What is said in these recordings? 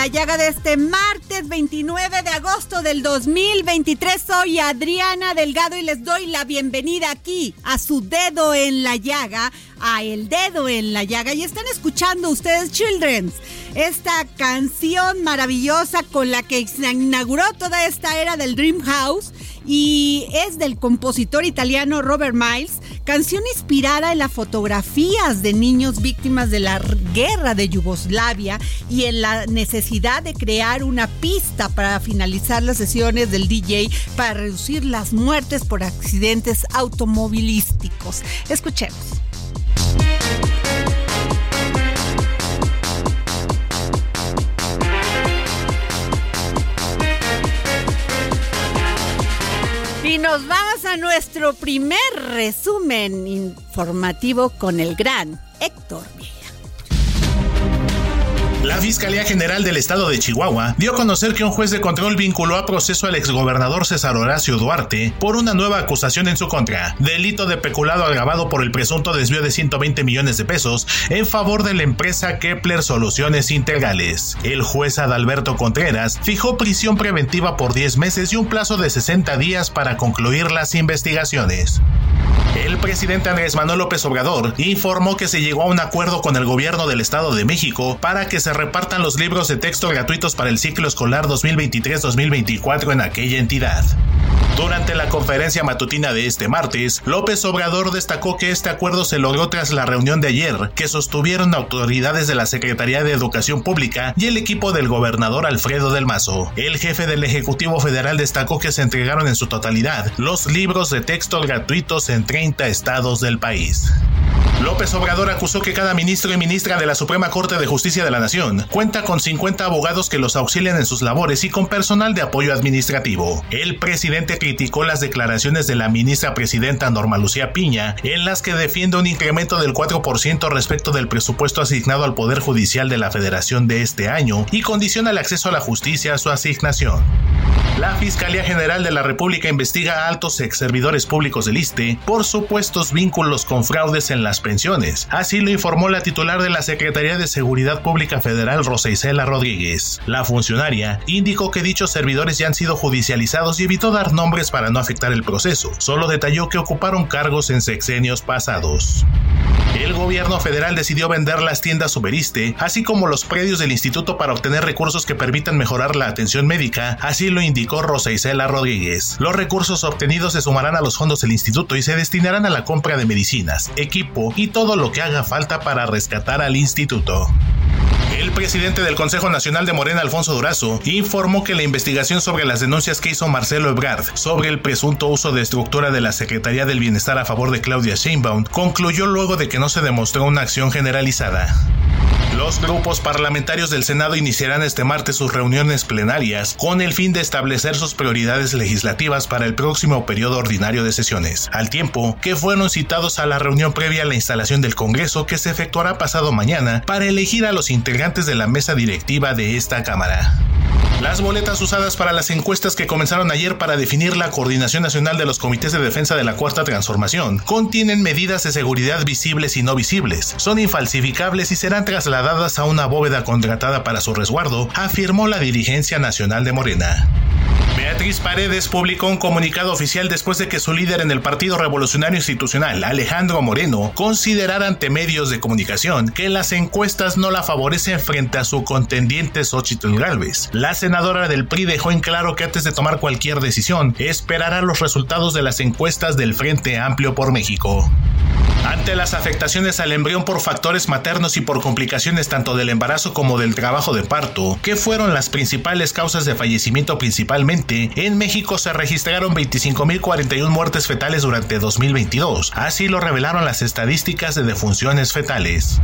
La llaga de este martes 29 de agosto del 2023. Soy Adriana Delgado y les doy la bienvenida aquí a su dedo en la llaga, a El Dedo en la Llaga. Y están escuchando ustedes Children's, esta canción maravillosa con la que inauguró toda esta era del Dream House y es del compositor italiano Robert Miles, canción inspirada en las fotografías de niños víctimas de la guerra de Yugoslavia y en la necesidad de crear una pista para finalizar las sesiones del DJ para reducir las muertes por accidentes automovilísticos. Escuchemos. Y nos vamos nuestro primer resumen informativo con el gran Héctor. La Fiscalía General del Estado de Chihuahua dio a conocer que un juez de control vinculó a proceso al exgobernador César Horacio Duarte por una nueva acusación en su contra, delito de peculado agravado por el presunto desvío de 120 millones de pesos en favor de la empresa Kepler Soluciones Integrales. El juez Adalberto Contreras fijó prisión preventiva por 10 meses y un plazo de 60 días para concluir las investigaciones. El presidente Andrés Manuel López Obrador informó que se llegó a un acuerdo con el gobierno del Estado de México para que se repartan los libros de texto gratuitos para el ciclo escolar 2023-2024 en aquella entidad. Durante la conferencia matutina de este martes, López Obrador destacó que este acuerdo se logró tras la reunión de ayer que sostuvieron autoridades de la Secretaría de Educación Pública y el equipo del gobernador Alfredo del Mazo. El jefe del Ejecutivo Federal destacó que se entregaron en su totalidad los libros de texto gratuitos en 30 estados del país. López Obrador acusó que cada ministro y ministra de la Suprema Corte de Justicia de la Nación cuenta con 50 abogados que los auxilian en sus labores y con personal de apoyo administrativo. El presidente criticó las declaraciones de la ministra presidenta Norma Lucía Piña, en las que defiende un incremento del 4% respecto del presupuesto asignado al Poder Judicial de la Federación de este año y condiciona el acceso a la justicia a su asignación. La Fiscalía General de la República investiga a altos ex servidores públicos del ISTE por supuestos vínculos con fraudes en las pensiones. Así lo informó la titular de la Secretaría de Seguridad Pública Federal, Rosa Isela Rodríguez. La funcionaria indicó que dichos servidores ya han sido judicializados y evitó dar nombres para no afectar el proceso. Solo detalló que ocuparon cargos en sexenios pasados. El gobierno federal decidió vender las tiendas Uberiste, así como los predios del instituto para obtener recursos que permitan mejorar la atención médica, así lo indicó Rosa Isela Rodríguez. Los recursos obtenidos se sumarán a los fondos del instituto y se destinarán a la compra de medicinas, equipo y todo lo que haga falta para rescatar al instituto. El presidente del Consejo Nacional de Morena, Alfonso Durazo, informó que la investigación sobre las denuncias que hizo Marcelo Ebrard sobre el presunto uso de estructura de la Secretaría del Bienestar a favor de Claudia Sheinbaum concluyó luego de que no se demostró una acción generalizada. Los grupos parlamentarios del Senado iniciarán este martes sus reuniones plenarias con el fin de establecer sus prioridades legislativas para el próximo periodo ordinario de sesiones, al tiempo que fueron citados a la reunión previa a la instalación del Congreso que se efectuará pasado mañana para elegir a los integrantes de la mesa directiva de esta Cámara. Las boletas usadas para las encuestas que comenzaron ayer para definir la coordinación nacional de los comités de defensa de la Cuarta Transformación contienen medidas de seguridad visibles y no visibles, son infalsificables y serán trasladadas a una bóveda contratada para su resguardo, afirmó la dirigencia nacional de Morena. Beatriz Paredes publicó un comunicado oficial después de que su líder en el Partido Revolucionario Institucional, Alejandro Moreno, considerara ante medios de comunicación que las encuestas no la favorecen frente a su contendiente Xochitl Galvez. La senadora del PRI dejó en claro que antes de tomar cualquier decisión, esperará los resultados de las encuestas del Frente Amplio por México. Ante las afectaciones al embrión por factores maternos y por complicaciones tanto del embarazo como del trabajo de parto, que fueron las principales causas de fallecimiento principalmente, en México se registraron 25.041 muertes fetales durante 2022. Así lo revelaron las estadísticas de defunciones fetales.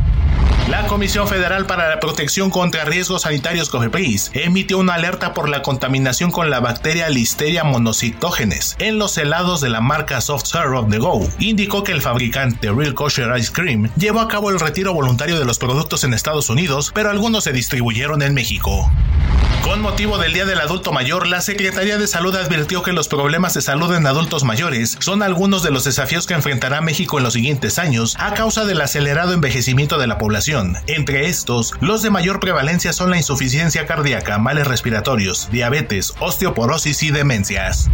La Comisión Federal para la Protección contra Riesgos Sanitarios COFEPRIS emitió una alerta por la contaminación con la bacteria Listeria monocytogenes en los helados de la marca Soft Serve de Go. Indicó que el fabricante Real Kosher Ice Cream llevó a cabo el retiro voluntario de los productos en Estados Unidos, pero algunos se distribuyeron en México. Con motivo del Día del Adulto Mayor, la Secretaría de Salud advirtió que los problemas de salud en adultos mayores son algunos de los desafíos que enfrentará México en los siguientes años a causa del acelerado envejecimiento de la población. Entre estos, los de mayor prevalencia son la insuficiencia cardíaca, males respiratorios, diabetes, osteoporosis y demencias.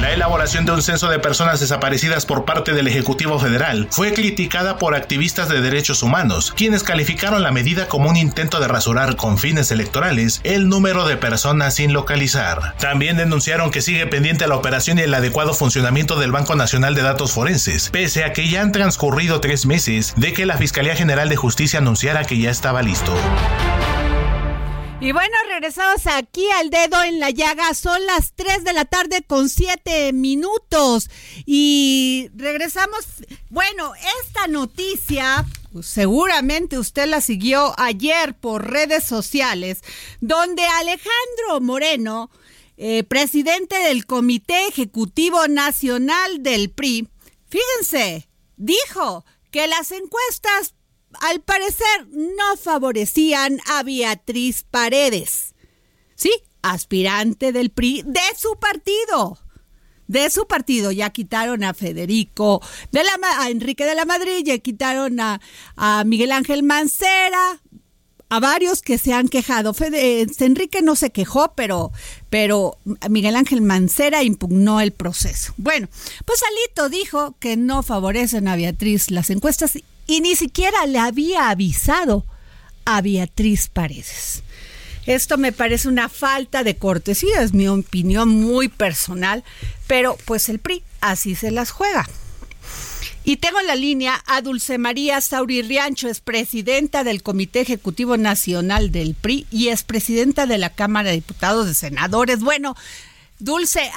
La elaboración de un censo de personas desaparecidas por parte del Ejecutivo Federal fue criticada por activistas de derechos humanos, quienes calificaron la medida como un intento de rasurar con fines electorales el número de personas sin localizar. También denunciaron que sigue pendiente la operación y el adecuado funcionamiento del Banco Nacional de Datos Forenses, pese a que ya han transcurrido tres meses de que la Fiscalía General de Justicia anunciara que ya estaba listo. Y bueno, regresamos aquí al dedo en la llaga. Son las 3 de la tarde con 7 minutos. Y regresamos. Bueno, esta noticia pues, seguramente usted la siguió ayer por redes sociales, donde Alejandro Moreno, eh, presidente del Comité Ejecutivo Nacional del PRI, fíjense, dijo que las encuestas al parecer no favorecían a Beatriz Paredes. Sí, aspirante del PRI de su partido. De su partido ya quitaron a Federico, de la, a Enrique de la Madrid, ya quitaron a, a Miguel Ángel Mancera, a varios que se han quejado. Fede, Enrique no se quejó, pero, pero Miguel Ángel Mancera impugnó el proceso. Bueno, pues Alito dijo que no favorecen a Beatriz las encuestas y ni siquiera le había avisado a Beatriz Paredes. Esto me parece una falta de cortesía, es mi opinión muy personal, pero pues el PRI así se las juega. Y tengo en la línea a Dulce María Sauri Riancho, es presidenta del Comité Ejecutivo Nacional del PRI y es presidenta de la Cámara de Diputados de Senadores. Bueno, Dulce,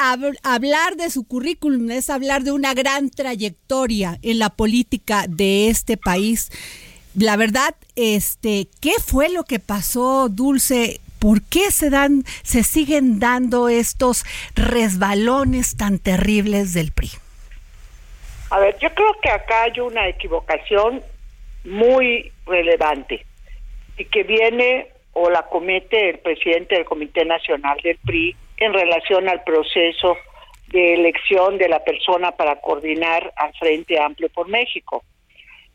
hablar de su currículum es hablar de una gran trayectoria en la política de este país. La verdad, este, ¿qué fue lo que pasó, Dulce? ¿Por qué se dan, se siguen dando estos resbalones tan terribles del PRI? A ver, yo creo que acá hay una equivocación muy relevante y que viene o la comete el presidente del Comité Nacional del PRI en relación al proceso de elección de la persona para coordinar al Frente Amplio por México.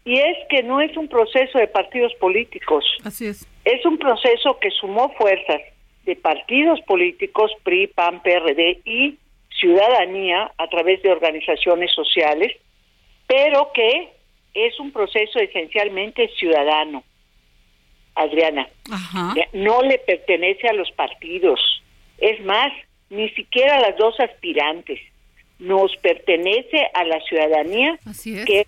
y es que no es un proceso de partidos políticos. Así es. Es un proceso que sumó fuerzas de partidos políticos, PRI, PAN, PRD y ciudadanía a través de organizaciones sociales, pero que es un proceso esencialmente ciudadano. Adriana, no le pertenece a los partidos. Es más, ni siquiera las dos aspirantes. Nos pertenece a la ciudadanía que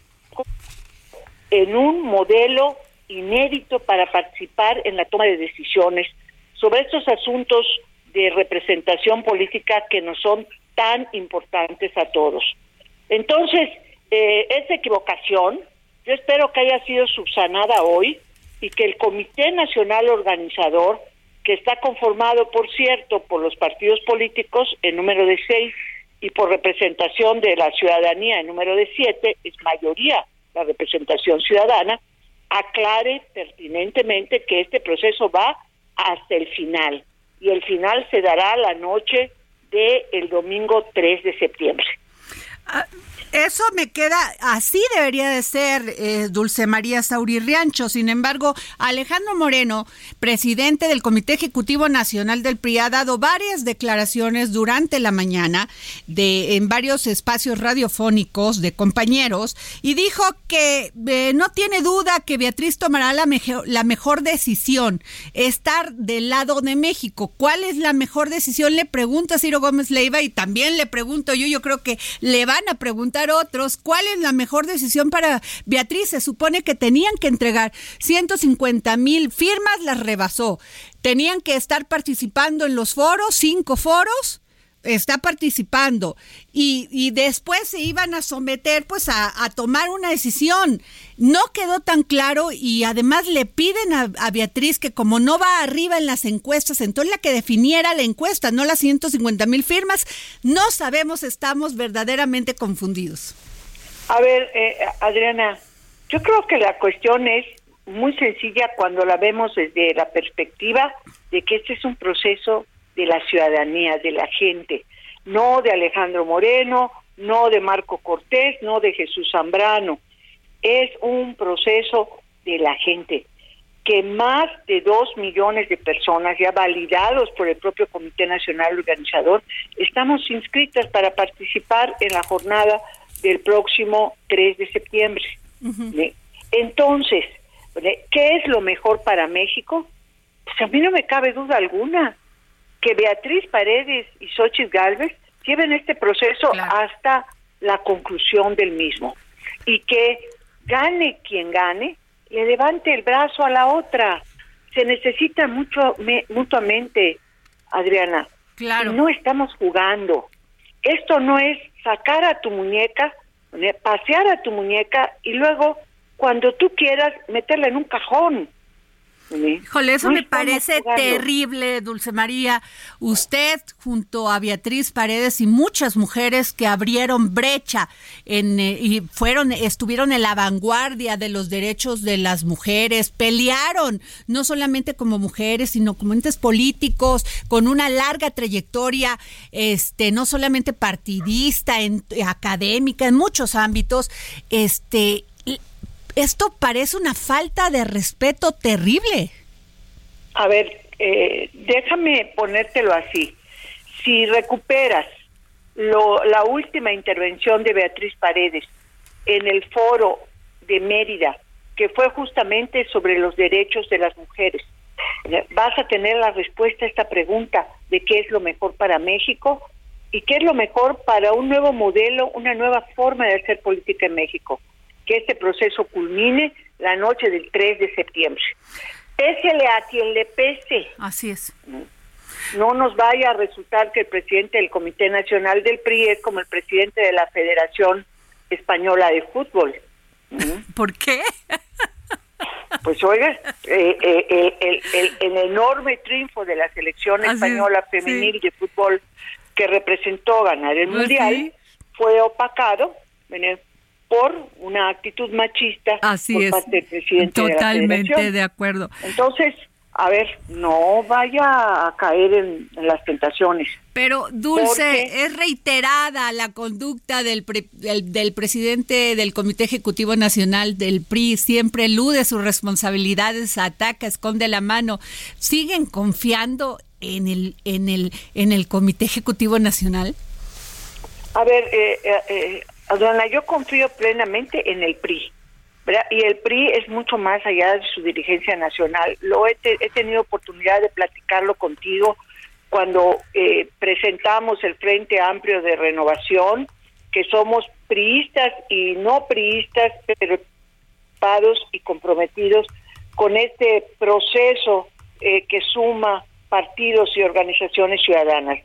en un modelo inédito para participar en la toma de decisiones sobre estos asuntos de representación política que nos son tan importantes a todos. Entonces, eh, esa equivocación, yo espero que haya sido subsanada hoy y que el Comité Nacional Organizador, que está conformado, por cierto, por los partidos políticos en número de seis y por representación de la ciudadanía en número de siete, es mayoría la representación ciudadana, aclare pertinentemente que este proceso va hasta el final y el final se dará la noche del el domingo 3 de septiembre. Ah, eso me queda, así debería de ser eh, Dulce María Sauri Riancho. Sin embargo, Alejandro Moreno, presidente del Comité Ejecutivo Nacional del PRI, ha dado varias declaraciones durante la mañana de, en varios espacios radiofónicos de compañeros y dijo que eh, no tiene duda que Beatriz tomará la, la mejor decisión, estar del lado de México. ¿Cuál es la mejor decisión? Le pregunta Ciro Gómez Leiva y también le pregunto yo, yo creo que le van a preguntar otros cuál es la mejor decisión para Beatriz. Se supone que tenían que entregar 150 mil firmas, las rebasó. Tenían que estar participando en los foros, cinco foros está participando y, después se iban a someter pues a, tomar una decisión. No quedó tan claro y además le piden a, Beatriz que como no va arriba en las encuestas, entonces la que definiera la encuesta, no las 150 mil firmas, no sabemos, estamos verdaderamente confundidos. A ver, eh, Adriana, yo creo que la cuestión es muy sencilla cuando la vemos desde la perspectiva de que este es un proceso de la ciudadanía, de la gente, no de Alejandro Moreno, no de Marco Cortés, no de Jesús Zambrano. Es un proceso de la gente que más de dos millones de personas ya validados por el propio Comité Nacional Organizador estamos inscritas para participar en la jornada del próximo 3 de septiembre. Entonces, ¿qué es lo mejor para México? Pues a mí no me cabe duda alguna que Beatriz Paredes y Xochitl Galvez lleven este proceso hasta la conclusión del mismo y que gane quien gane, le levante el brazo a la otra. Se necesita mucho mutuamente, Adriana. Claro. No estamos jugando. Esto no es sacar a tu muñeca, pasear a tu muñeca y luego, cuando tú quieras, meterla en un cajón. Híjole, eso me parece terrible, Dulce María. Usted, junto a Beatriz Paredes y muchas mujeres que abrieron brecha en, eh, y fueron, estuvieron en la vanguardia de los derechos de las mujeres, pelearon no solamente como mujeres, sino como entes políticos, con una larga trayectoria, este, no solamente partidista, en, académica, en muchos ámbitos, este, esto parece una falta de respeto terrible. A ver, eh, déjame ponértelo así. Si recuperas la última intervención de Beatriz Paredes en el foro de Mérida, que fue justamente sobre los derechos de las mujeres, vas a tener la respuesta a esta pregunta de qué es lo mejor para México y qué es lo mejor para un nuevo modelo, una nueva forma de hacer política en México que este proceso culmine la noche del 3 de septiembre. Pésele a quien le pese. Así es. No nos vaya a resultar que el presidente del Comité Nacional del PRI es como el presidente de la Federación Española de Fútbol. ¿Por qué? Pues oiga, eh, eh, el, el, enorme triunfo de la selección española femenil de fútbol que representó ganar el pues Mundial fue opacado por una actitud machista Así por parte del presidente Totalmente de, de acuerdo. Entonces, a ver, no vaya a caer en, las tentaciones. Pero, Dulce, es reiterada la conducta del, del, presidente del Comité Ejecutivo Nacional del PRI, siempre elude sus responsabilidades, ataca, esconde la mano. ¿Siguen confiando en el, en el, en el Comité Ejecutivo Nacional? A ver, eh, eh, eh Adriana, yo confío plenamente en el PRI. Y el PRI es mucho más allá de su dirigencia nacional. Lo he, tenido oportunidad de platicarlo contigo cuando eh, presentamos el Frente Amplio de Renovación, que somos priistas y no priistas, pero y comprometidos con este proceso eh, que suma partidos y organizaciones ciudadanas.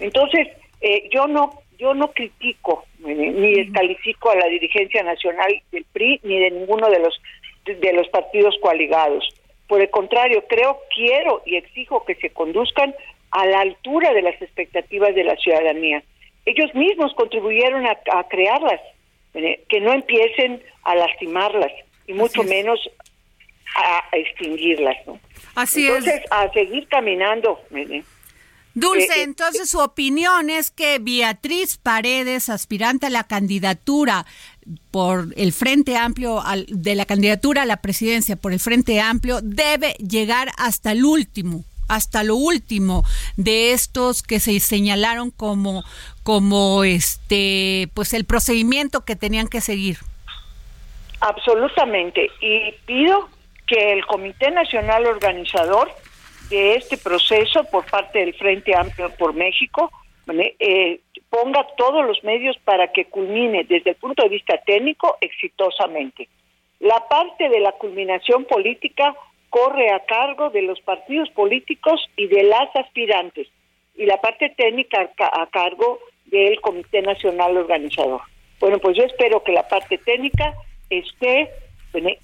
Entonces, eh, yo no yo no critico ni descalifico a la dirigencia nacional del PRI ni de ninguno de los de los partidos coaligados. Por el contrario, creo, quiero y exijo que se conduzcan a la altura de las expectativas de la ciudadanía. Ellos mismos contribuyeron a, crearlas, que no empiecen a lastimarlas y mucho menos a, extinguirlas. ¿no? Así Entonces, a seguir caminando. Dulce, eh, eh, entonces su opinión es que Beatriz Paredes, aspirante a la candidatura por el Frente Amplio, de la candidatura a la presidencia por el Frente Amplio, debe llegar hasta el último, hasta lo último de estos que se señalaron como, como este, pues el procedimiento que tenían que seguir. Absolutamente. Y pido que el Comité Nacional Organizador de este proceso por parte del Frente Amplio por México eh, ponga todos los medios para que culmine desde el punto de vista técnico exitosamente. La parte de la culminación política corre a cargo de los partidos políticos y de las aspirantes y la parte técnica a cargo del Comité Nacional Organizador. Bueno, pues yo espero que la parte técnica esté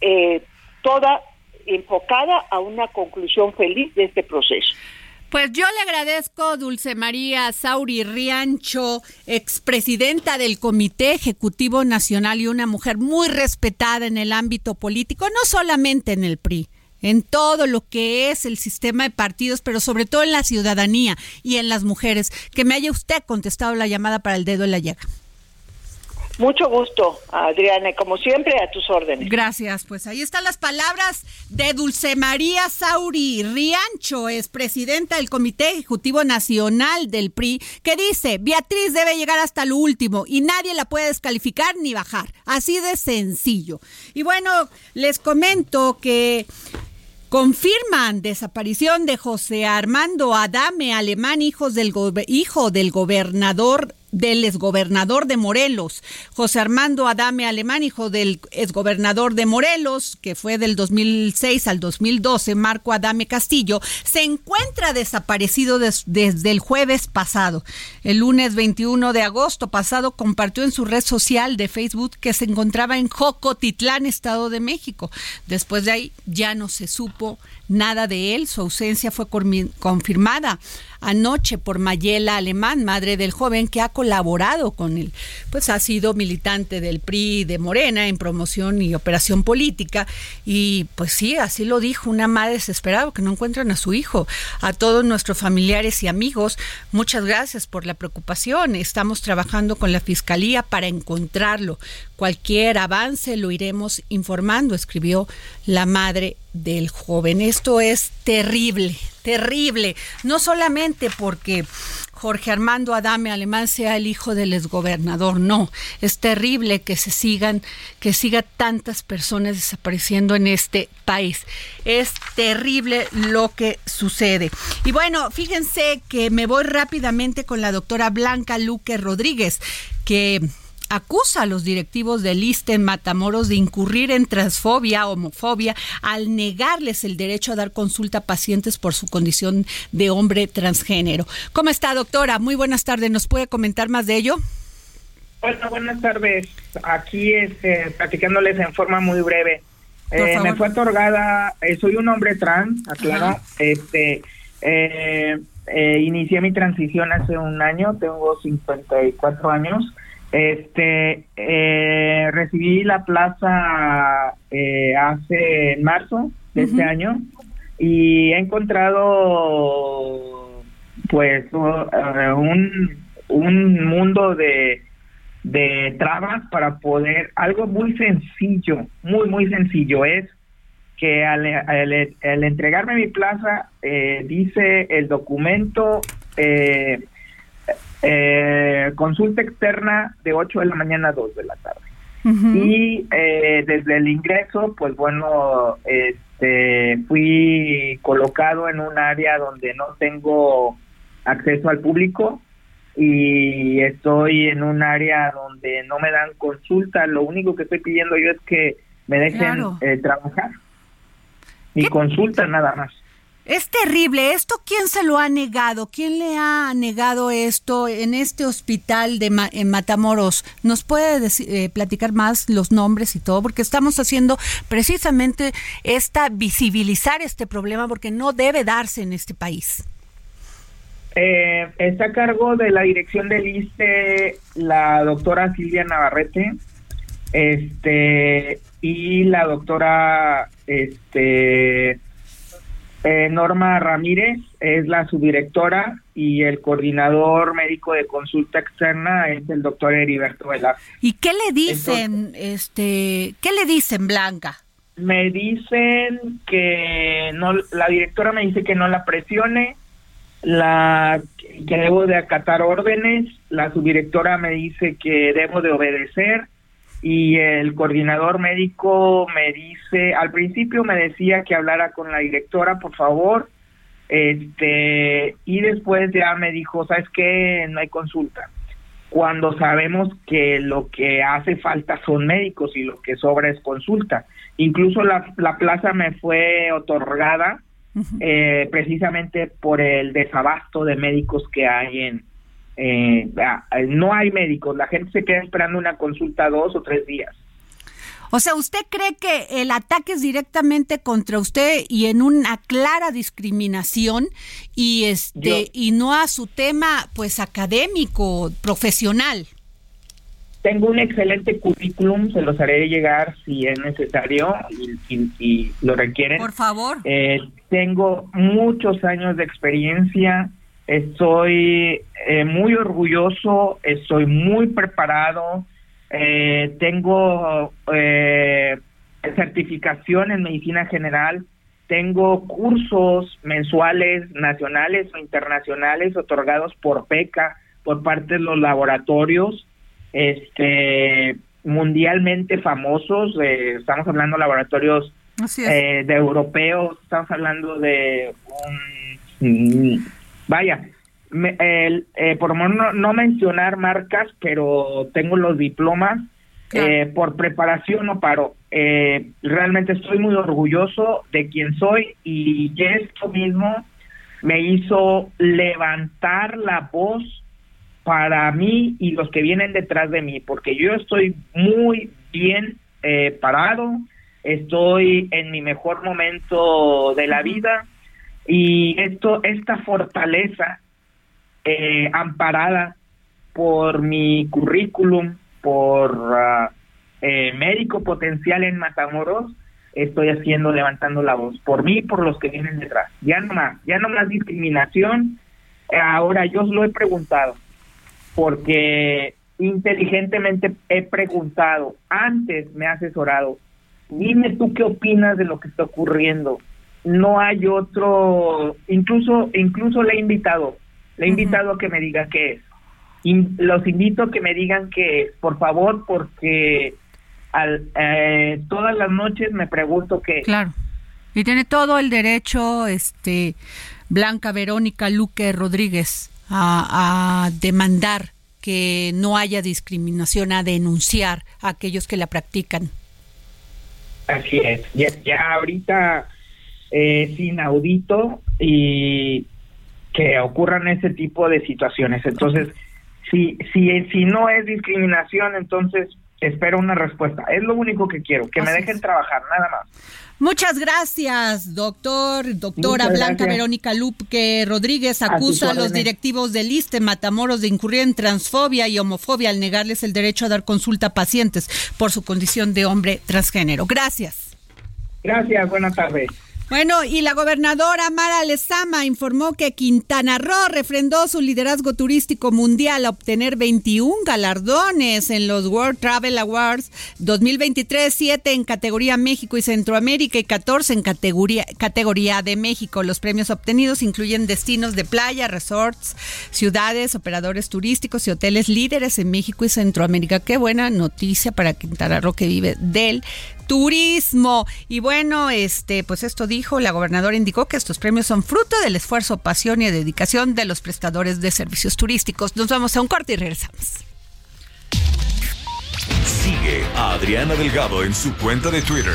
eh, toda enfocada a una conclusión feliz de este proceso. Pues yo le agradezco, Dulce María Sauri Riancho, expresidenta del Comité Ejecutivo Nacional y una mujer muy respetada en el ámbito político, no solamente en el PRI, en todo lo que es el sistema de partidos, pero sobre todo en la ciudadanía y en las mujeres, que me haya usted contestado la llamada para el dedo en la llaga. Mucho gusto, Adriana, como siempre, a tus órdenes. Gracias, pues ahí están las palabras de Dulce María Sauri Riancho, es presidenta del Comité Ejecutivo Nacional del PRI, que dice, Beatriz debe llegar hasta lo último y nadie la puede descalificar ni bajar, así de sencillo. Y bueno, les comento que confirman desaparición de José Armando Adame Alemán, hijos del hijo del gobernador del exgobernador de Morelos, José Armando Adame Alemán, hijo del exgobernador de Morelos, que fue del 2006 al 2012, Marco Adame Castillo, se encuentra desaparecido desde el jueves pasado. El lunes 21 de agosto pasado compartió en su red social de Facebook que se encontraba en Jocotitlán, Estado de México. Después de ahí ya no se supo nada de él, su ausencia fue confirmada anoche por Mayela Alemán, madre del joven que ha colaborado con él. Pues ha sido militante del PRI de Morena en promoción y operación política y pues sí, así lo dijo una madre desesperada que no encuentran a su hijo. A todos nuestros familiares y amigos, muchas gracias por la preocupación. Estamos trabajando con la Fiscalía para encontrarlo. Cualquier avance lo iremos informando, escribió la madre del joven. Esto es terrible, terrible, no solamente porque Jorge Armando Adame Alemán sea el hijo del exgobernador, no, es terrible que se sigan, que siga tantas personas desapareciendo en este país. Es terrible lo que sucede. Y bueno, fíjense que me voy rápidamente con la doctora Blanca Luque Rodríguez, que acusa a los directivos del ISTE en Matamoros de incurrir en transfobia, homofobia, al negarles el derecho a dar consulta a pacientes por su condición de hombre transgénero. ¿Cómo está, doctora? Muy buenas tardes. ¿Nos puede comentar más de ello? Hola, buenas tardes. Aquí este, platicándoles en forma muy breve. Eh, me fue otorgada, eh, soy un hombre trans, aclaro, este, eh, inicié mi transición hace un año, tengo 54 años, este, eh, recibí la plaza eh, hace en marzo de este año. y he encontrado pues eh, un, un mundo de, de trabas para poder, algo muy sencillo, muy, muy sencillo es que al, entregarme mi plaza, eh, dice el documento, eh, eh, consulta externa de 8 de la mañana a 2 de la tarde. Y desde el ingreso, pues bueno, este, fui colocado en un área donde no tengo acceso al público y estoy en un área donde no me dan consulta. Lo único que estoy pidiendo yo es que me dejen trabajar y consulta nada más. Es terrible. ¿Esto quién se lo ha negado? ¿Quién le ha negado esto en este hospital de en Matamoros? ¿Nos puede eh, platicar más los nombres y todo? Porque estamos haciendo precisamente esta visibilizar este problema porque no debe darse en este país. Eh, está a cargo de la dirección del ISTE la doctora Silvia Navarrete. Este, y la doctora este, eh, Norma Ramírez es la subdirectora y el coordinador médico de consulta externa es el doctor Heriberto Velasco. ¿Y qué le dicen, este, qué le dicen, Blanca? Me dicen que no, la directora me dice que no la presione, la que debo de acatar órdenes, la subdirectora me dice que debo de obedecer y el coordinador médico me dice, al principio me decía que hablara con la directora, por favor, este, y después ya me dijo, ¿sabes qué? No hay consulta. Cuando sabemos que lo que hace falta son médicos y lo que sobra es consulta. Incluso la, la plaza me fue otorgada eh, precisamente por el desabasto de médicos que hay en, eh, no hay médicos, la gente se queda esperando una consulta dos o tres días. O sea, ¿usted cree que el ataque es directamente contra usted y en una clara discriminación y este y no a su tema pues académico, profesional? Tengo un excelente currículum, se los haré llegar si es necesario y, lo requieren. Por favor. Eh, tengo muchos años de experiencia Estoy eh, muy orgulloso, estoy muy preparado, eh, tengo eh, certificación en medicina general, tengo cursos mensuales nacionales o internacionales otorgados por PECA por parte de los laboratorios este mundialmente famosos, estamos hablando de laboratorios de europeos, estamos hablando de un Vaya, eh, por no, no, mencionar marcas, pero tengo los diplomas. Eh, por preparación no paro. Eh, realmente estoy muy orgulloso de quien soy y esto mismo me hizo levantar la voz para mí y los que vienen detrás de mí, porque yo estoy muy bien parado, estoy en mi mejor momento de la vida y esto, esta fortaleza eh, amparada por mi currículum, por ah, eh, médico potencial en Matamoros, estoy haciendo, levantando la voz, por mí y por los que vienen detrás. Ya no más, ya no más discriminación. Ahora yo lo he preguntado, porque inteligentemente he preguntado, antes me he asesorado, dime tú qué opinas de lo que está ocurriendo, no hay otro, incluso, incluso le he invitado, le he invitado a que me diga qué es. los invito a que me digan qué es, por favor, porque al, eh, todas las noches me pregunto qué es. Claro. Y tiene todo el derecho, este, Blanca Verónica Luque Rodríguez, a, a demandar que no haya discriminación, a denunciar a aquellos que la practican. Así es. Ya, ya ahorita es inaudito y que ocurran ese tipo de situaciones. Entonces, si, si, si no es discriminación, entonces espero una respuesta. Es lo único que quiero, que me dejen trabajar, nada más. Muchas gracias, doctor. Doctora Blanca Verónica Lupque Rodríguez acusa a, los directivos del ISTE Matamoros de incurrir en transfobia y homofobia al negarles el derecho a dar consulta a pacientes por su condición de hombre transgénero. Gracias. Gracias, buenas tardes. Bueno, y la gobernadora Mara Lezama informó que Quintana Roo refrendó su liderazgo turístico mundial a obtener 21 galardones en los World Travel Awards 2023, 7 en categoría México y Centroamérica y 14 en categoría, categoría de México. Los premios obtenidos incluyen destinos de playa, resorts, ciudades, operadores turísticos y hoteles líderes en México y Centroamérica. Qué buena noticia para Quintana Roo que vive del turismo. Y bueno, este, pues esto dijo, la gobernadora indicó que estos premios son fruto del esfuerzo, pasión y dedicación de los prestadores de servicios turísticos. Nos vamos a un corte y regresamos. Sigue a Adriana Delgado en su cuenta de Twitter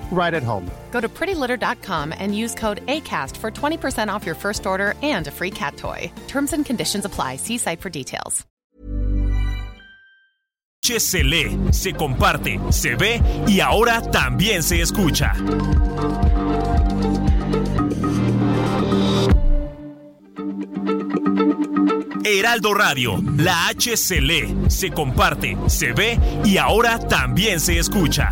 right at home. Go to prettylitter.com and use code ACAST for 20% off your first order and a free cat toy. Terms and conditions apply. See site for details. Se lee, se comparte, se ve y ahora también se escucha. Heraldo Radio, la H se lee, se comparte, se ve y ahora también se escucha.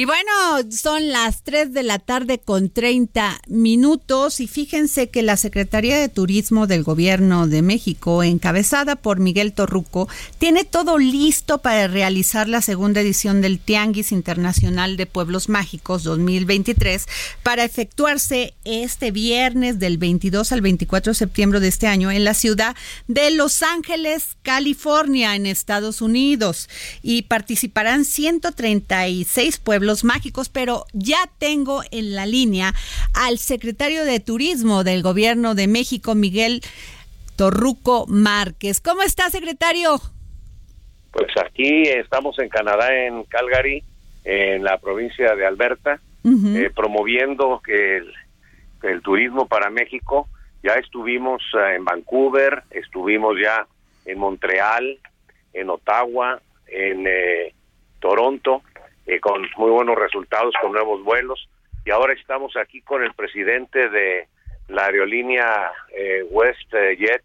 Y bueno, son las 3 de la tarde con 30 minutos y fíjense que la Secretaría de Turismo del Gobierno de México, encabezada por Miguel Torruco, tiene todo listo para realizar la segunda edición del Tianguis Internacional de Pueblos Mágicos 2023 para efectuarse este viernes del 22 al 24 de septiembre de este año en la ciudad de Los Ángeles, California, en Estados Unidos. Y participarán 136 pueblos los mágicos, pero ya tengo en la línea al secretario de Turismo del Gobierno de México, Miguel Torruco Márquez. ¿Cómo está, secretario? Pues aquí estamos en Canadá, en Calgary, en la provincia de Alberta, eh, promoviendo el, el turismo para México. Ya estuvimos eh, en Vancouver, estuvimos ya en Montreal, en Ottawa, en eh, Toronto, eh, con muy buenos resultados, con nuevos vuelos. Y ahora estamos aquí con el presidente de la aerolínea eh, WestJet,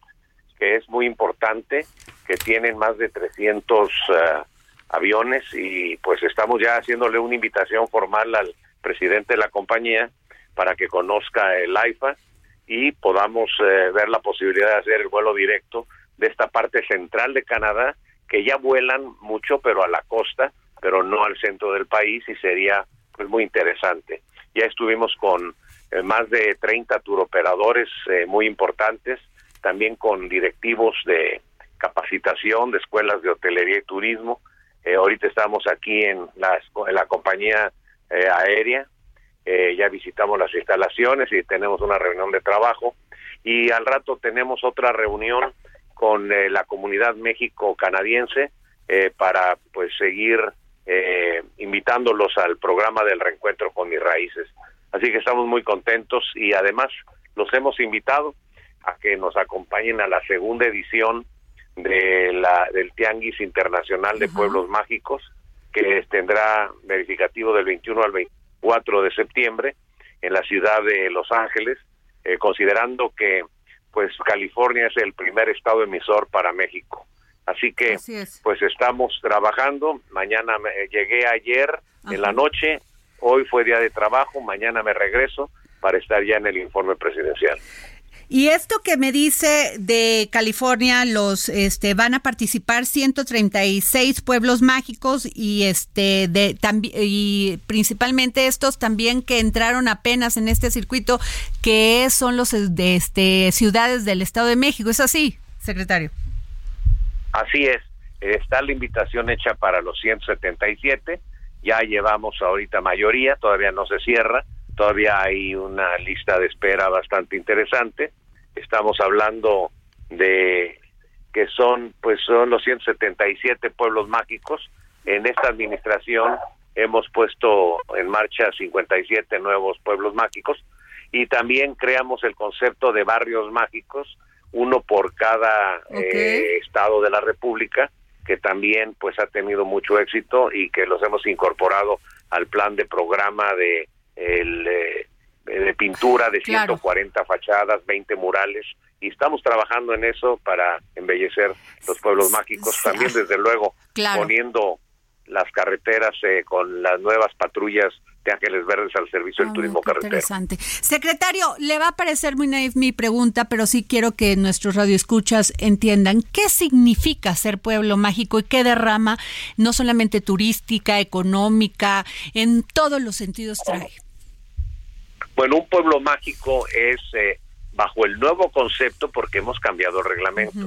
que es muy importante, que tienen más de 300 eh, aviones y pues estamos ya haciéndole una invitación formal al presidente de la compañía para que conozca el AIFA y podamos ver la posibilidad de hacer el vuelo directo de esta parte central de Canadá, que ya vuelan mucho, pero a la costa, pero no al centro del país y sería pues muy interesante. Ya estuvimos con eh, más de 30 turoperadores eh, muy importantes, también con directivos de capacitación de escuelas de hotelería y turismo. Eh, ahorita estamos aquí en la, en la compañía aérea, ya visitamos las instalaciones y tenemos una reunión de trabajo y al rato tenemos otra reunión con la comunidad México canadiense para pues seguir eh, invitándolos al programa del reencuentro con mis raíces. Así que estamos muy contentos y además los hemos invitado a que nos acompañen a la segunda edición de la del Tianguis Internacional de Pueblos Mágicos que tendrá verificativo del 21 al 24 de septiembre en la ciudad de Los Ángeles, eh, considerando que pues California es el primer estado emisor para México Así que, pues estamos trabajando. Mañana me, llegué ayer en la noche, hoy fue día de trabajo, mañana me regreso para estar ya en el informe presidencial. Y esto que me dice de California, los este van a participar 136 pueblos mágicos y este de y principalmente estos también que entraron apenas en este circuito que son los de este ciudades del Estado de México, ¿es así, secretario? Así es. Está la invitación hecha para los 177. Ya llevamos ahorita mayoría, todavía no se cierra todavía hay una lista de espera bastante interesante. Estamos hablando de que son pues son los 177 pueblos mágicos. En esta administración hemos puesto en marcha 57 nuevos pueblos mágicos y también creamos el concepto de barrios mágicos, uno por cada eh, estado de la República, que también pues ha tenido mucho éxito y que los hemos incorporado al plan de programa de el, eh, de pintura de 140 fachadas, 20 murales, y estamos trabajando en eso para embellecer los pueblos mágicos, también desde luego poniendo las carreteras eh, con las nuevas patrullas de Ángeles Verdes al servicio del ah, turismo carretero. Interesante. Secretario, le va a parecer muy naive mi pregunta, pero sí quiero que nuestros radioescuchas entiendan qué significa ser pueblo mágico y qué derrama, no solamente turística, económica, en todos los sentidos trae. Bueno, un pueblo mágico es eh, bajo el nuevo concepto porque hemos cambiado el reglamento.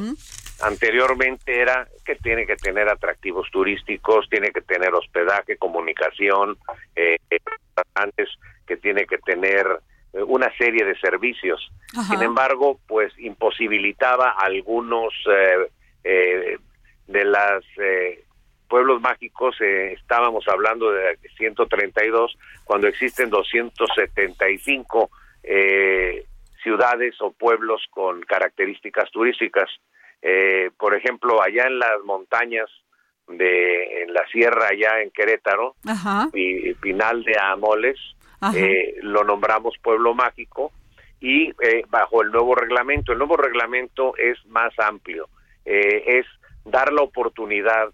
Anteriormente era que tiene que tener atractivos turísticos, tiene que tener hospedaje, comunicación, eh, antes que tiene que tener eh, una serie de servicios. Sin embargo, pues imposibilitaba algunos eh, de las pueblos mágicos eh, estábamos hablando de 132 cuando existen 275 eh, ciudades o pueblos con características turísticas. Eh, por ejemplo, allá en las montañas de en la sierra allá en Querétaro, y Pinal de Amoles, lo nombramos pueblo mágico y bajo el nuevo reglamento. El nuevo reglamento es más amplio, es dar la oportunidad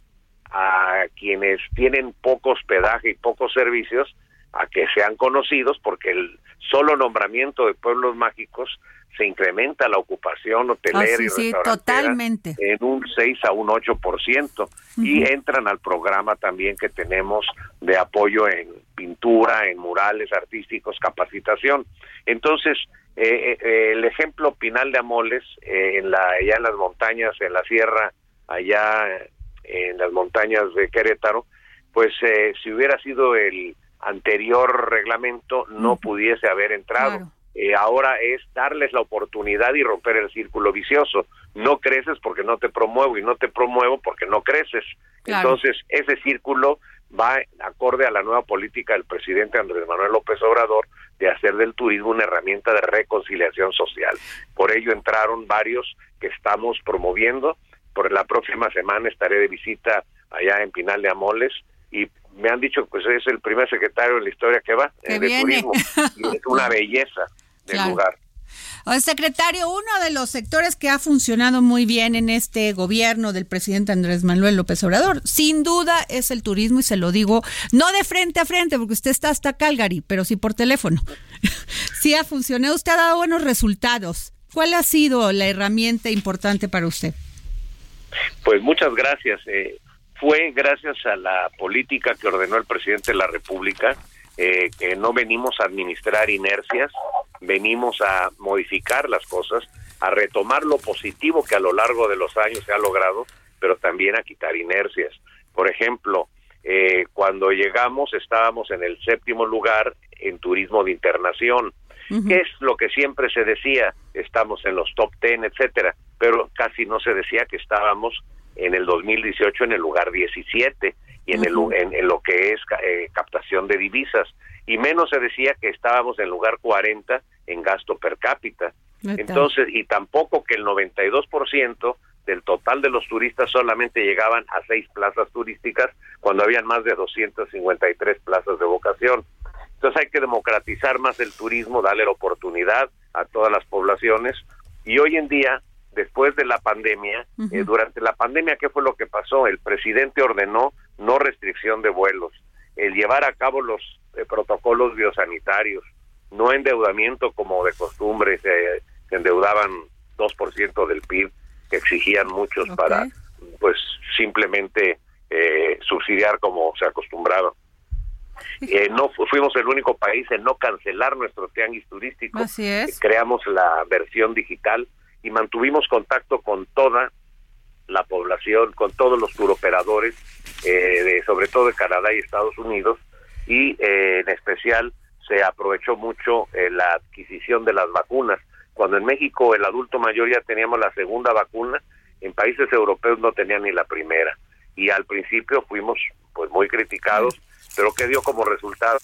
a quienes tienen poco hospedaje y pocos servicios a que sean conocidos porque el solo nombramiento de pueblos mágicos se incrementa la ocupación hotelera y sí, totalmente. en un 6 a un 8% y entran al programa también que tenemos de apoyo en pintura, en murales artísticos, capacitación. Entonces, eh, eh, el ejemplo Pinal de Amoles, eh, en la, allá en las montañas, en la sierra, allá en las montañas de Querétaro, pues eh, si hubiera sido el anterior reglamento no pudiese haber entrado. Eh, ahora es darles la oportunidad y romper el círculo vicioso. No creces porque no te promuevo y no te promuevo porque no creces. Entonces, ese círculo va acorde a la nueva política del presidente Andrés Manuel López Obrador de hacer del turismo una herramienta de reconciliación social. Por ello entraron varios que estamos promoviendo por la próxima semana estaré de visita allá en Pinal de Amoles y me han dicho que pues, es el primer secretario en la historia que va de turismo y es una belleza del lugar. El secretario, uno de los sectores que ha funcionado muy bien en este gobierno del presidente Andrés Manuel López Obrador, sin duda es el turismo y se lo digo no de frente a frente porque usted está hasta Calgary, pero sí por teléfono. sí ha funcionado, usted ha dado buenos resultados. ¿Cuál ha sido la herramienta importante para usted? Pues muchas gracias. Eh, fue gracias a la política que ordenó el presidente de la República, eh, que no venimos a administrar inercias, venimos a modificar las cosas, a retomar lo positivo que a lo largo de los años se ha logrado, pero también a quitar inercias. Por ejemplo, eh, cuando llegamos estábamos en el séptimo lugar en turismo de internación, que es lo que siempre se decía, estamos en los top ten, etcétera pero casi no se decía que estábamos en el 2018 en el lugar 17 y en, el, en, lo que es eh, captación de divisas y menos se decía que estábamos en el lugar 40 en gasto per cápita. Entonces, y tampoco que el 92% del total de los turistas solamente llegaban a seis plazas turísticas cuando habían más de 253 plazas de vocación. Entonces hay que democratizar más el turismo, darle la oportunidad a todas las poblaciones y hoy en día después de la pandemia. Eh, durante la pandemia, ¿qué fue lo que pasó? El presidente ordenó no restricción de vuelos, el llevar a cabo los eh, protocolos biosanitarios, no endeudamiento como de costumbre, se, endeudaban 2% del PIB que exigían muchos para pues simplemente eh, subsidiar como se acostumbraban. Eh, no fuimos el único país en no cancelar nuestro tianguis turístico. Así es. Creamos la versión digital y mantuvimos contacto con toda la población, con todos los turoperadores, eh, sobre todo de Canadá y Estados Unidos, y eh, en especial se aprovechó mucho eh, la adquisición de las vacunas. Cuando en México el adulto mayor ya teníamos la segunda vacuna, en países europeos no tenían ni la primera. Y al principio fuimos pues muy criticados, pero que dio como resultado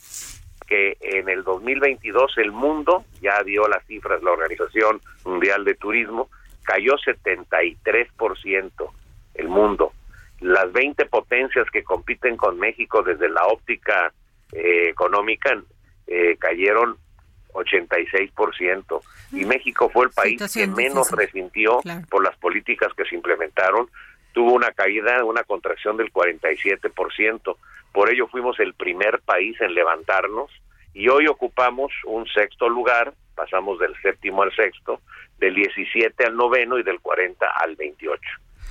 que en el 2022 el mundo, ya dio las cifras la Organización Mundial de Turismo, cayó 73% el mundo. Las 20 potencias que compiten con México desde la óptica eh, económica eh, cayeron 86% y México fue el país que menos resintió por las políticas que se implementaron. Tuvo una caída, una contracción del 47%. Por ello fuimos el primer país en levantarnos y hoy ocupamos un sexto lugar, pasamos del séptimo al sexto, del 17 al noveno y del 40 al 28.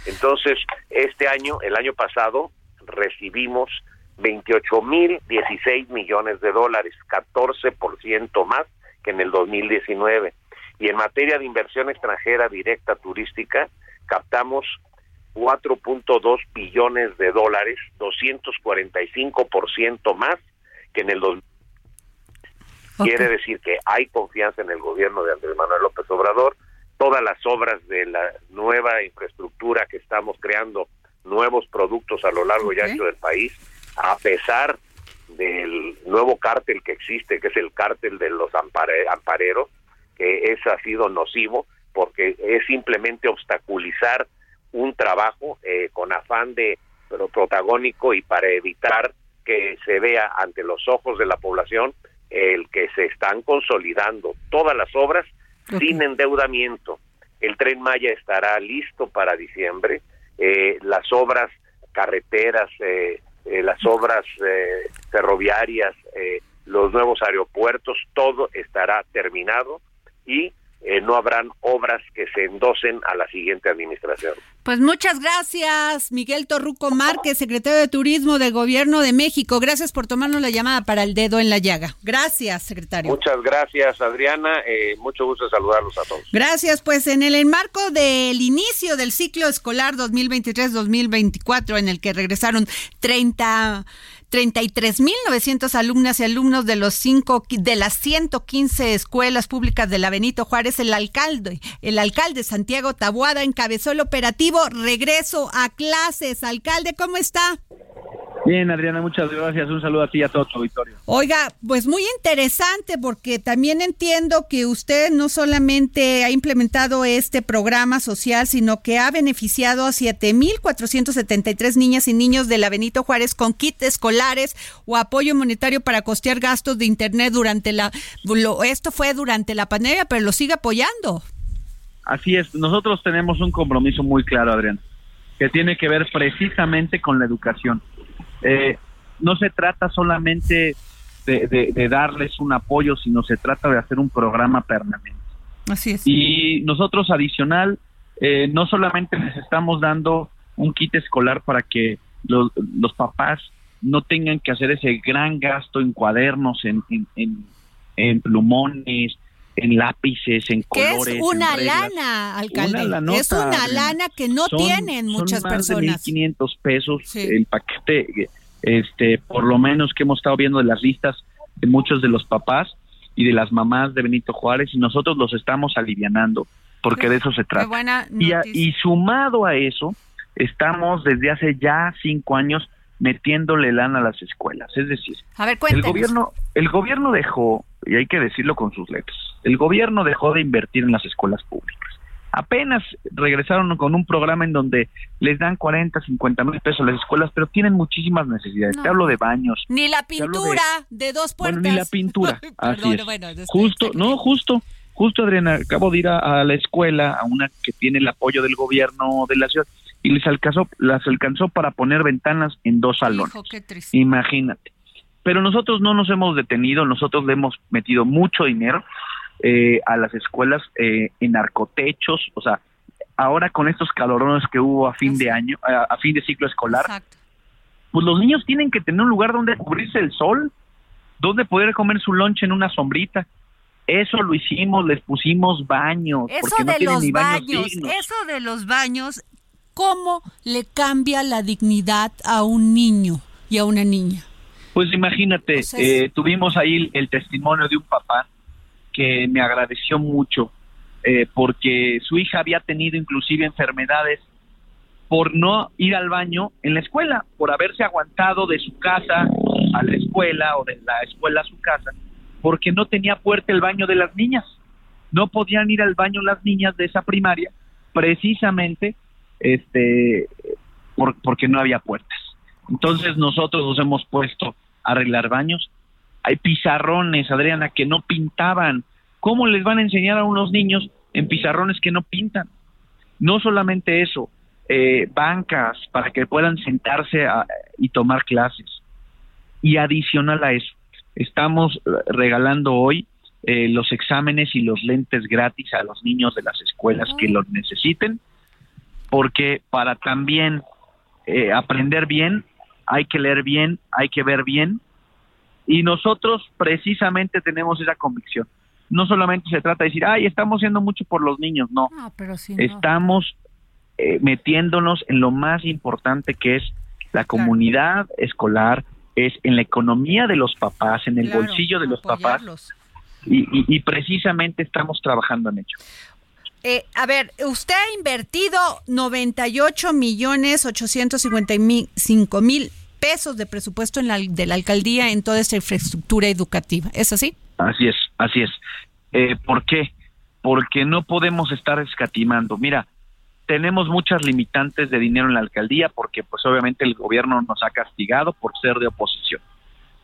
Entonces, este año, el año pasado, recibimos 28 mil 16 millones de dólares, 14% más que en el 2019. Y en materia de inversión extranjera directa turística, captamos 4.2 billones de dólares, 245% más que en el 2019. Quiere decir que hay confianza en el gobierno de Andrés Manuel López Obrador. Todas las obras de la nueva infraestructura que estamos creando, nuevos productos a lo largo y ancho del país, a pesar del nuevo cártel que existe, que es el cártel de los ampareros, que ese ha sido nocivo porque es simplemente obstaculizar un trabajo eh, con afán de pero protagónico y para evitar que se vea ante los ojos de la población el que se están consolidando todas las obras sin endeudamiento. El tren Maya estará listo para diciembre. Eh, las obras carreteras, eh, eh, las obras ferroviarias, los nuevos aeropuertos, todo estará terminado y eh, no habrán obras que se endosen a la siguiente administración. Pues muchas gracias, Miguel Torruco Márquez, secretario de Turismo del Gobierno de México. Gracias por tomarnos la llamada para el dedo en la llaga. Gracias, secretario. Muchas gracias, Adriana. Eh, mucho gusto saludarlos a todos. Gracias. Pues en el enmarco del inicio del ciclo escolar 2023-2024, en el que regresaron 30 33.900 alumnas y alumnos de los cinco de las 115 escuelas públicas de la Benito Juárez, el alcalde, el alcalde Santiago Tabuada encabezó el operativo Regreso a clases. Alcalde, ¿cómo está? Bien, Adriana, muchas gracias. Un saludo a ti y a todo tu auditorio. Oiga, pues muy interesante porque también entiendo que usted no solamente ha implementado este programa social, sino que ha beneficiado a 7.473 niñas y niños de la Benito Juárez con kits escolares o apoyo monetario para costear gastos de Internet durante la... esto fue durante la pandemia, pero lo sigue apoyando. Así es. Nosotros tenemos un compromiso muy claro, Adriana, que tiene que ver precisamente con la educación eh, no se trata solamente de, darles un apoyo, sino se trata de hacer un programa permanente. Así es. Y nosotros adicional, eh, no solamente les estamos dando un kit escolar para que los, papás no tengan que hacer ese gran gasto en cuadernos, en, en, plumones, en lápices, en colores. Es una lana, alcalde. es una lana que no tienen muchas son más personas. De 1.500 pesos el paquete, este, por lo menos que hemos estado viendo de las listas de muchos de los papás y de las mamás de Benito Juárez y nosotros los estamos alivianando porque de eso se trata. Y, y sumado a eso, estamos desde hace ya cinco años metiéndole lana a las escuelas. Es decir, el gobierno, el gobierno dejó, y hay que decirlo con sus letras, el gobierno dejó de invertir en las escuelas públicas. Apenas regresaron con un programa en donde les dan 40, 50 mil pesos a las escuelas, pero tienen muchísimas necesidades. Te hablo de baños. Ni la pintura de, dos puertas. Bueno, ni la pintura. Así es. justo, no, justo Justo, Adriana, acabo de ir a, la escuela, a una que tiene el apoyo del gobierno de la ciudad, y les alcanzó, las alcanzó para poner ventanas en dos salones. Imagínate. Pero nosotros no nos hemos detenido, nosotros le hemos metido mucho dinero eh, a las escuelas eh, en narcotechos, o sea, ahora con estos calorones que hubo a fin de año, a, fin de ciclo escolar, pues los niños tienen que tener un lugar donde cubrirse el sol, donde poder comer su lunch en una sombrita. Eso lo hicimos, les pusimos baños. Eso de los baños, eso de los baños, ¿cómo le cambia la dignidad a un niño y a una niña? Pues imagínate, eh, tuvimos ahí el testimonio de un papá que me agradeció mucho eh, porque su hija había tenido inclusive enfermedades por no ir al baño en la escuela, por haberse aguantado de su casa a la escuela o de la escuela a su casa, porque no tenía puerta el baño de las niñas. No podían ir al baño las niñas de esa primaria precisamente este porque no había puertas. Entonces nosotros nos hemos puesto a arreglar baños. Hay pizarrones, Adriana, que no pintaban. ¿Cómo les van a enseñar a unos niños en pizarrones que no pintan? No solamente eso, eh, bancas para que puedan sentarse y tomar clases. Y adicional a eso, estamos regalando hoy eh, los exámenes y los lentes gratis a los niños de las escuelas que los necesiten, porque para también eh, aprender bien hay que leer bien, hay que ver bien, y nosotros precisamente tenemos esa convicción. No solamente se trata de decir, ay, estamos haciendo mucho por los niños, no. pero Estamos eh, metiéndonos en lo más importante que es la comunidad escolar, es en la economía de los papás, en el bolsillo de los papás. Y, precisamente estamos trabajando en ello. Eh, a ver, usted ha invertido 98 millones 855 mil pesos de presupuesto en la, de la alcaldía en toda esta infraestructura educativa. ¿Es así? Así es, así es. Eh, ¿Por qué? Porque no podemos estar escatimando. Mira, tenemos muchas limitantes de dinero en la alcaldía porque pues obviamente el gobierno nos ha castigado por ser de oposición.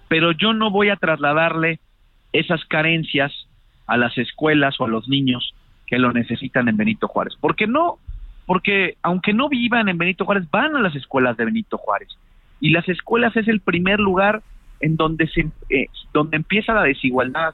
Pero yo no voy a trasladarle esas carencias a las escuelas o a los niños que lo necesitan en Benito Juárez. Porque no, porque aunque no vivan en Benito Juárez, van a las escuelas de Benito Juárez. Y las escuelas es el primer lugar en donde se eh, donde empieza la desigualdad.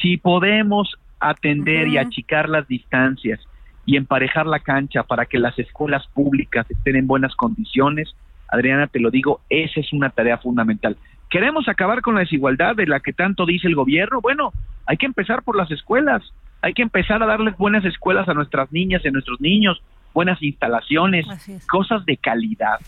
Si podemos atender y achicar las distancias y emparejar la cancha para que las escuelas públicas estén en buenas condiciones, Adriana, te lo digo, esa es una tarea fundamental. ¿Queremos acabar con la desigualdad de la que tanto dice el gobierno? Bueno, hay que empezar por las escuelas, hay que empezar a darles buenas escuelas a nuestras niñas y a nuestros niños, buenas instalaciones, cosas de calidad.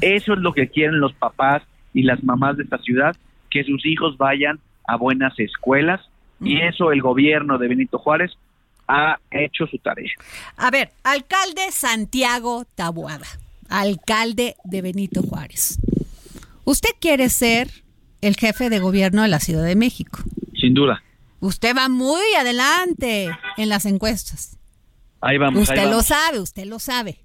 Eso es lo que quieren los papás y las mamás de esta ciudad, que sus hijos vayan a buenas escuelas y eso el gobierno de Benito Juárez ha hecho su tarea. A ver, alcalde Santiago Tabuada, alcalde de Benito Juárez. Usted quiere ser el jefe de gobierno de la Ciudad de México. Sin duda. Usted va muy adelante en las encuestas. Ahí vamos. Usted lo sabe, usted lo sabe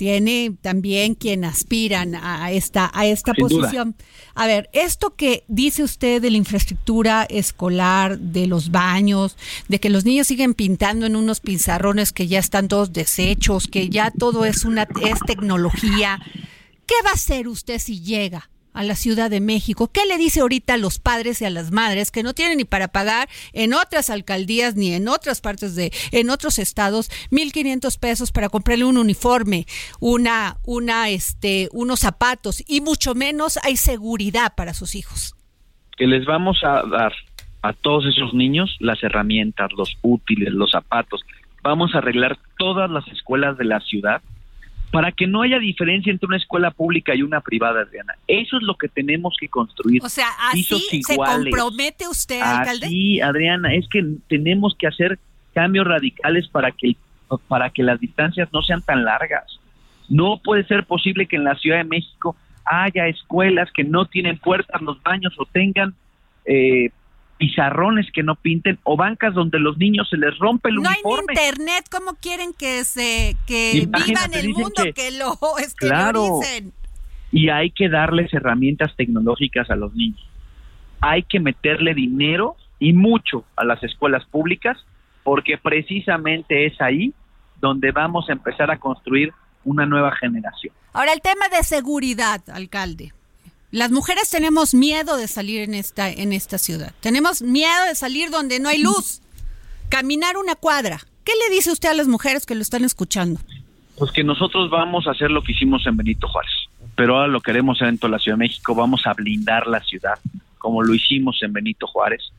tiene también quien aspiran a esta, a esta posición. A ver, esto que dice usted de la infraestructura escolar, de los baños, de que los niños siguen pintando en unos pizarrones que ya están todos deshechos, que ya todo es una es tecnología. ¿Qué va a hacer usted si llega? A la Ciudad de México. ¿Qué le dice ahorita a los padres y a las madres que no tienen ni para pagar en otras alcaldías ni en otras partes de, en otros estados, 1.500 pesos para comprarle un uniforme, una, una, este, unos zapatos y mucho menos hay seguridad para sus hijos? Que les vamos a dar a todos esos niños las herramientas, los útiles, los zapatos. Vamos a arreglar todas las escuelas de la ciudad para que no haya diferencia entre una escuela pública y una privada, Adriana. Eso es lo que tenemos que construir. O sea, así se compromete usted, alcalde. Sí, Adriana, es que tenemos que hacer cambios radicales para que para que las distancias no sean tan largas. No puede ser posible que en la Ciudad de México haya escuelas que no tienen puertas, los baños o tengan eh, pizarrones que no pinten o bancas donde los niños se les rompe el uniforme. No hay internet, ¿cómo quieren que se que vivan el mundo que, lo claro, y hay que darles herramientas tecnológicas a los niños. Hay que meterle dinero y mucho a las escuelas públicas porque precisamente es ahí donde vamos a empezar a construir una nueva generación. Ahora, el tema de seguridad, alcalde. Las mujeres tenemos miedo de salir en esta, en esta ciudad. Tenemos miedo de salir donde no hay luz. Caminar una cuadra. ¿Qué le dice usted a las mujeres que lo están escuchando? Pues que nosotros vamos a hacer lo que hicimos en Benito Juárez, pero ahora lo queremos hacer en toda la Ciudad de México. Vamos a blindar la ciudad, como lo hicimos en Benito Juárez,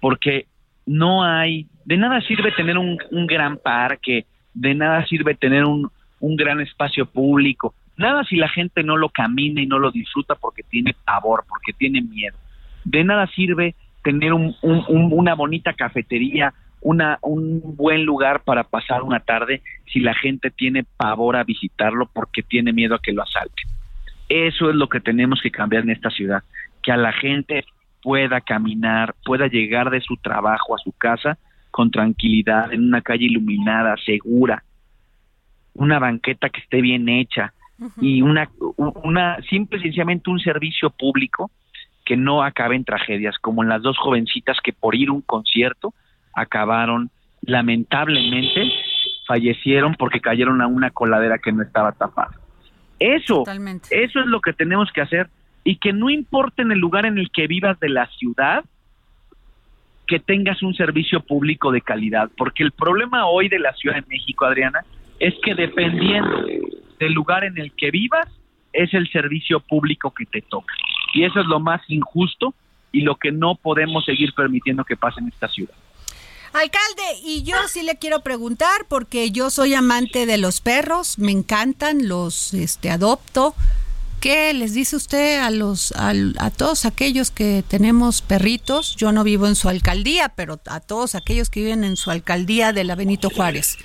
porque no hay, de nada sirve tener un, gran parque, de nada sirve tener un, un gran espacio público, nada si la gente no lo camina y no lo disfruta porque tiene pavor, porque tiene miedo. De nada sirve tener un, una bonita cafetería, una, un buen lugar para pasar una tarde si la gente tiene pavor a visitarlo porque tiene miedo a que lo asalte. Eso es lo que tenemos que cambiar en esta ciudad, que a la gente pueda caminar, pueda llegar de su trabajo a su casa con tranquilidad, en una calle iluminada, segura, una banqueta que esté bien hecha y una, una simple sencillamente un servicio público que no acabe en tragedias, como en las dos jovencitas que por ir a un concierto acabaron lamentablemente fallecieron porque cayeron a una coladera que no estaba tapada. Eso, eso es lo que tenemos que hacer y que no importe en el lugar en el que vivas de la ciudad, que tengas un servicio público de calidad, porque el problema hoy de la Ciudad de México, Adriana, es que dependiendo del lugar en el que vivas, es el servicio público que te toca. Y eso es lo más injusto y lo que no podemos seguir permitiendo que pase en esta ciudad. Alcalde, y yo sí le quiero preguntar porque yo soy amante de los perros, me encantan, los este adopto, ¿Qué les dice usted a los a, todos aquellos que tenemos perritos? Yo no vivo en su alcaldía, pero a todos aquellos que viven en su alcaldía de la Benito Juárez.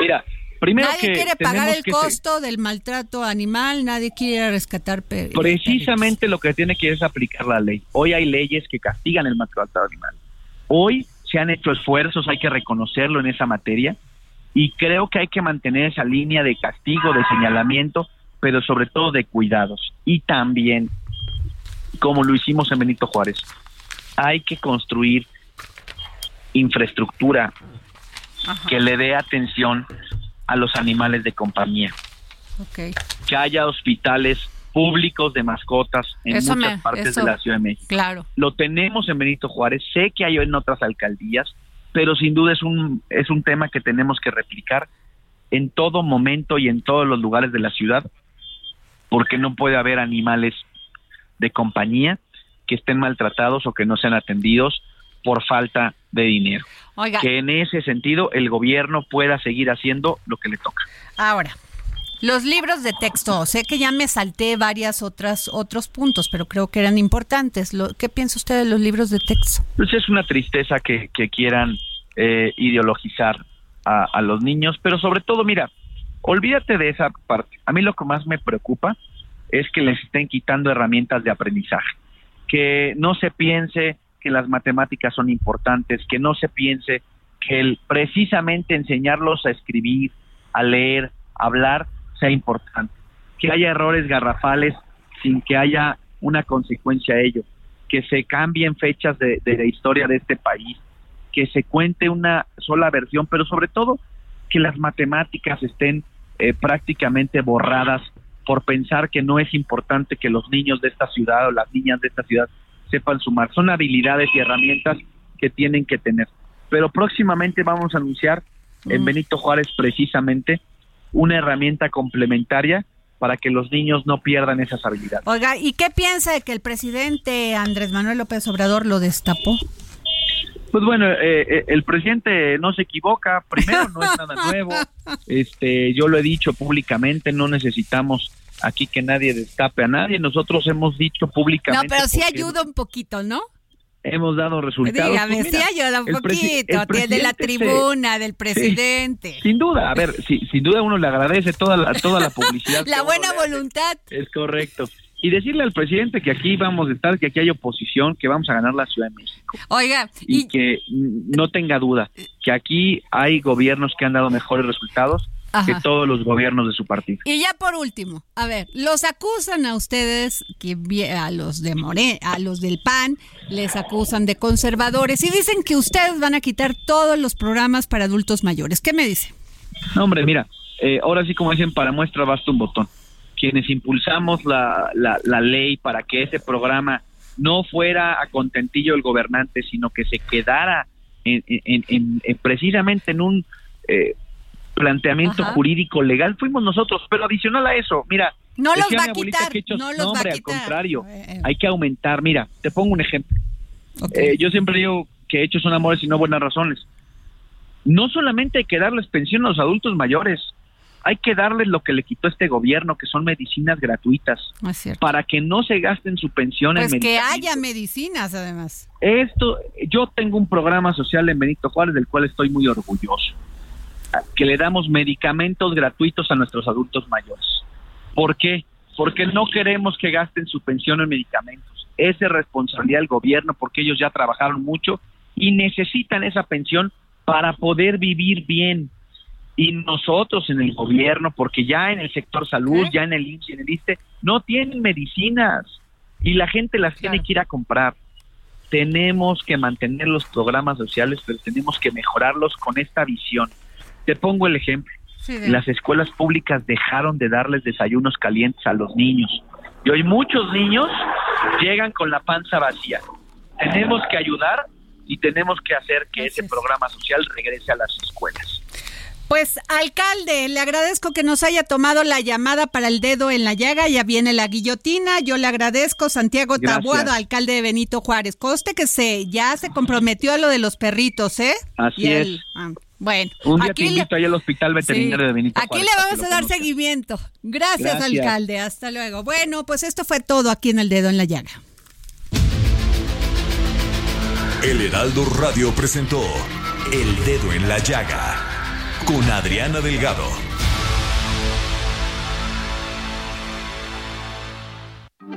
Mira, primero nadie quiere pagar el costo del maltrato animal, nadie quiere rescatar perritos. Precisamente lo que tiene que es aplicar la ley. Hoy hay leyes que castigan el maltrato animal. Hoy se han hecho esfuerzos, hay que reconocerlo en esa materia y creo que hay que mantener esa línea de castigo, de señalamiento pero sobre todo de cuidados. Y también, como lo hicimos en Benito Juárez, hay que construir infraestructura que le dé atención a los animales de compañía. Que haya hospitales públicos de mascotas en muchas partes de la Ciudad de México. Claro. Lo tenemos en Benito Juárez, sé que hay en otras alcaldías, pero sin duda es un es un tema que tenemos que replicar en todo momento y en todos los lugares de la ciudad porque no puede haber animales de compañía que estén maltratados o que no sean atendidos por falta de dinero. Que en ese sentido el gobierno pueda seguir haciendo lo que le toca. Ahora, los libros de texto, sé que ya me salté varias otras otros puntos, pero creo que eran importantes. ¿Qué piensa usted de los libros de texto? Pues es una tristeza que, quieran eh, ideologizar a, a los niños, pero sobre todo, mira, olvídate de esa parte. A mí lo que más me preocupa es que les estén quitando herramientas de aprendizaje. Que no se piense que las matemáticas son importantes, que no se piense que el, precisamente enseñarlos a escribir, a leer, a hablar sea importante. Que haya errores garrafales sin que haya una consecuencia a ello. Que se cambien fechas de, la historia de este país. Que se cuente una sola versión, pero sobre todo que las matemáticas estén eh, prácticamente borradas por pensar que no es importante que los niños de esta ciudad o las niñas de esta ciudad sepan sumar. Son habilidades y herramientas que tienen que tener. Pero próximamente vamos a anunciar en mm. Benito Juárez precisamente una herramienta complementaria para que los niños no pierdan esas habilidades. Oiga, ¿y qué piensa de que el presidente Andrés Manuel López Obrador lo destapó? Pues bueno, eh, eh, el presidente no se equivoca, primero no es nada nuevo, este, yo lo he dicho públicamente, no necesitamos aquí que nadie destape a nadie, nosotros hemos dicho públicamente. No, pero sí ayuda un poquito, ¿no? Hemos dado resultados. Dígame, pues sí ayuda un poquito, de la tribuna, del presidente. sin duda, a ver, sin duda uno le agradece toda la, toda la publicidad. la buena voluntad. Es correcto y decirle al presidente que aquí vamos a estar, que aquí hay oposición, que vamos a ganar la Ciudad de México. Oiga. Y, que no tenga duda, que aquí hay gobiernos que han dado mejores resultados que todos los gobiernos de su partido. Y ya por último, a ver, los acusan a ustedes, que a los de More, a los del PAN, les acusan de conservadores y dicen que ustedes van a quitar todos los programas para adultos mayores. ¿Qué me dice? No, hombre, mira, eh, ahora sí como dicen, para muestra basta un botón. Quienes impulsamos la, la, ley para que ese programa no fuera a contentillo del gobernante, sino que se quedara en, en, precisamente en un eh, planteamiento jurídico legal fuimos nosotros, pero adicional a eso, mira, no los va a quitar, no los va a al contrario, eh, hay que aumentar, mira, te pongo un ejemplo. Eh, yo siempre digo que hechos son amores y no buenas razones. No solamente hay que darles pensión a los adultos mayores, hay que darles lo que le quitó este gobierno, que son medicinas gratuitas, para que no se gasten su pensión pues en que haya medicinas, además. Esto, yo tengo un programa social en Benito Juárez del cual estoy muy orgulloso que le damos medicamentos gratuitos a nuestros adultos mayores. ¿Por qué? Porque no queremos que gasten su pensión en medicamentos. Es de responsabilidad del gobierno porque ellos ya trabajaron mucho y necesitan esa pensión para poder vivir bien. Y nosotros en el gobierno, porque ya en el sector salud, ya en el IMSS y en el ISTE, no tienen medicinas y la gente las tiene que ir a comprar. Tenemos que mantener los programas sociales, pero tenemos que mejorarlos con esta visión te pongo el ejemplo. Las escuelas públicas dejaron de darles desayunos calientes a los niños. Y hoy muchos niños llegan con la panza vacía. Tenemos que ayudar y tenemos que hacer que ese programa social regrese a las escuelas. Pues alcalde, le agradezco que nos haya tomado la llamada para el dedo en la llaga, ya viene la guillotina, yo le agradezco Santiago Tabuado, alcalde de Benito Juárez. Coste que se ya se comprometió a lo de los perritos, ¿eh? Así es. Ah, bueno, un día aquí te invito ahí al Hospital Veterinario de Benito Aquí le vamos a dar seguimiento. Gracias, alcalde. Hasta luego. Bueno, pues esto fue todo aquí en El Dedo en la Llaga. El Heraldo Radio presentó El Dedo en la Llaga con Adriana Delgado.